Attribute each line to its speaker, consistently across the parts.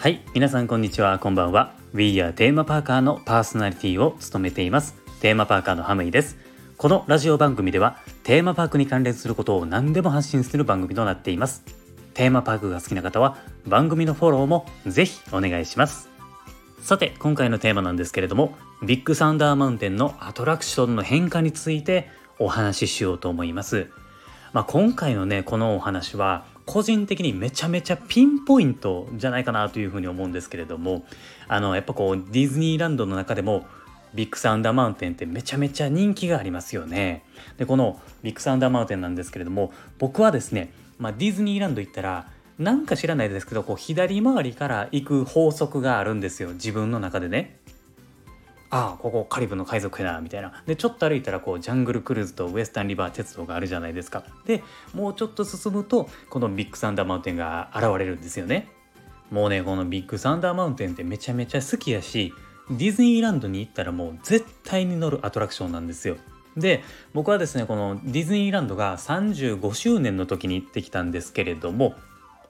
Speaker 1: はい皆さんこんにちは。こんばんは。We are テーマパーカーのパーソナリティを務めています。テーマパーカーのハムイです。このラジオ番組ではテーマパークに関連することを何でも発信する番組となっています。テーマパークが好きな方は番組のフォローもぜひお願いします。さて今回のテーマなんですけれどもビッグサンダーマウンテンのアトラクションの変化についてお話ししようと思います。まあ、今回のねこのお話は個人的にめちゃめちゃピンポイントじゃないかなというふうに思うんですけれどもあのやっぱこうディズニーランドの中でもビッグサンダーマウンテンってめちゃめちゃ人気がありますよね。でこのビッグサンダーマウンテンなんですけれども僕はですね、まあ、ディズニーランド行ったらなんか知らないですけどこう左回りから行く法則があるんですよ自分の中でね。ああここカリブの海賊やなみたいな。でちょっと歩いたらこうジャングルクルーズとウエスタンリバー鉄道があるじゃないですか。でもうちょっと進むとこのビッグサンダーマウンテンが現れるんですよね。もうねこのビッグサンダーマウンテンってめちゃめちゃ好きやしディズニーランドに行ったらもう絶対に乗るアトラクションなんですよ。で僕はですねこのディズニーランドが35周年の時に行ってきたんですけれども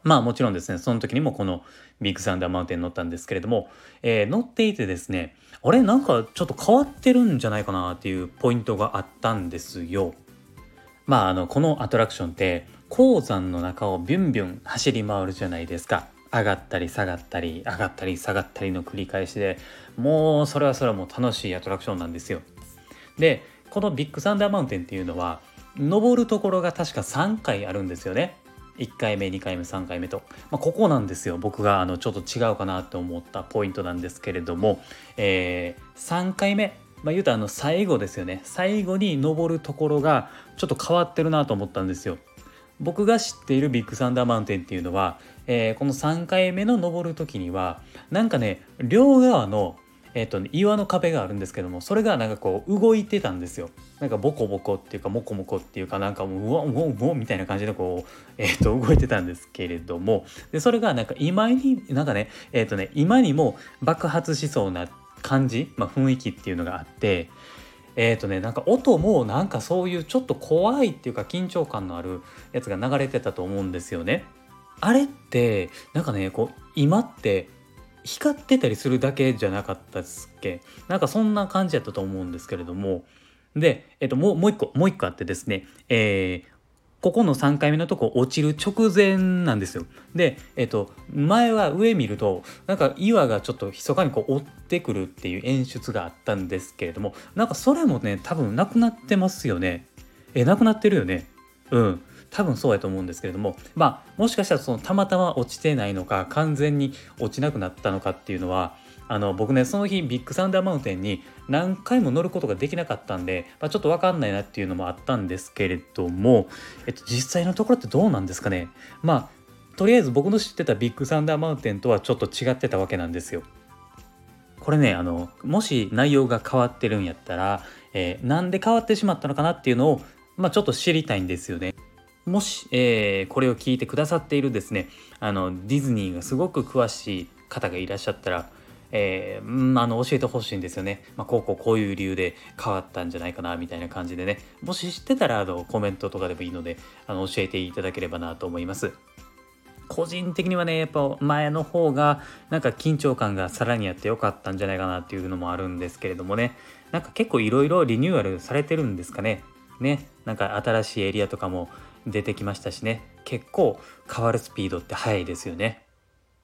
Speaker 1: まあもちろんですねその時にもこのビッグサンダーマウンテン乗ったんですけれども、えー、乗っていてですねあれなんかちょっと変わってるんじゃないかなっていうポイントがあったんですよ。まああのこのアトラクションって鉱山の中をビュンビュン走り回るじゃないですか。上がったり下がったり上がったり下がったりの繰り返しでもうそれはそれはもう楽しいアトラクションなんですよ。でこのビッグサンダーマウンテンっていうのは登るところが確か3回あるんですよね。1回目2回目3回目と、まあ、ここなんですよ。僕があのちょっと違うかなと思ったポイントなんですけれども、えー、3回目。まあ、言うとあの最後ですよね。最後に登るところがちょっと変わってるなと思ったんですよ。僕が知っているビッグサンダーマウンテンっていうのは、えー、この3回目の登る時にはなんかね両側のえっ、ー、とね、岩の壁があるんですけどもそれがなんかこう動いてたんですよなんかボコボコっていうかモコモコっていうかなんかもううわうわうわみたいな感じでこう、えー、と動いてたんですけれどもでそれがなんか今になんかねえっ、ー、とね今にも爆発しそうな感じ、まあ、雰囲気っていうのがあってえっ、ー、とねなんか音もなんかそういうちょっと怖いっていうか緊張感のあるやつが流れてたと思うんですよね。あれってなんかねこう今って光ってたりするだけじゃなかったですっけ？なんかそんな感じやったと思うんですけれどもで、えっと、もうもう一個もう一個あってですね、えー、ここの3回目のとこ落ちる直前なんですよ。で、えっと、前は上見るとなんか岩がちょっと密かにこう追ってくるっていう演出があったんですけれどもなんかそれもね多分なくなってますよね。えなくなってるよね。うん。多分そうやと思うんですけれどもまあもしかしたらそのたまたま落ちてないのか完全に落ちなくなったのかっていうのはあの僕ねその日ビッグサンダーマウンテンに何回も乗ることができなかったんで、まあ、ちょっと分かんないなっていうのもあったんですけれども、えっと、実際のところってどうなんですかね？まあとりあえず僕の知ってたビッグサンダーマウンテンとはちょっと違ってたわけなんですよ。これねあのもし内容が変わってるんやったら、えー、なんで変わってしまったのかなっていうのを、まあ、ちょっと知りたいんですよね。もし、えー、これを聞いてくださっているですねあのディズニーがすごく詳しい方がいらっしゃったら、えー、あの教えてほしいんですよね、まあ、こうこうこういう理由で変わったんじゃないかなみたいな感じでね。もし知ってたらあのコメントとかでもいいのであの教えていただければなと思います。個人的にはねやっぱ前の方がなんか緊張感がさらにあってよかったんじゃないかなっていうのもあるんですけれどもね。なんか結構いろいろリニューアルされてるんですかね。ね。なんか新しいエリアとかも出てきましたしね結構変わるスピードって速いですよね。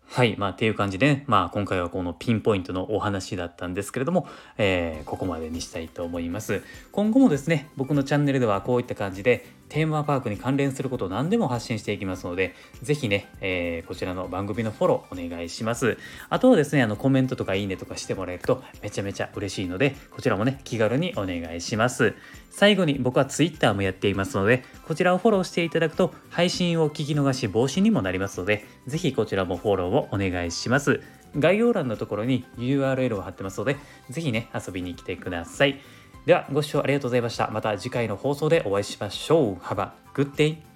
Speaker 1: はい。まあ、っていう感じで、ね、まあ、今回はこのピンポイントのお話だったんですけれども、えー、ここまでにしたいと思います。今後もですね、僕のチャンネルではこういった感じで、テーマパークに関連することを何でも発信していきますので、ぜひね、えー、こちらの番組のフォローお願いします。あとはですね、あのコメントとかいいねとかしてもらえるとめちゃめちゃ嬉しいので、こちらもね、気軽にお願いします。最後に僕は Twitter もやっていますので、こちらをフォローしていただくと配信を聞き逃し防止にもなりますので、ぜひこちらもフォローをお願いします。概要欄のところに URL を貼ってますので、ぜひね、遊びに来てください。ではご視聴ありがとうございました。また次回の放送でお会いしましょう。Have a good day!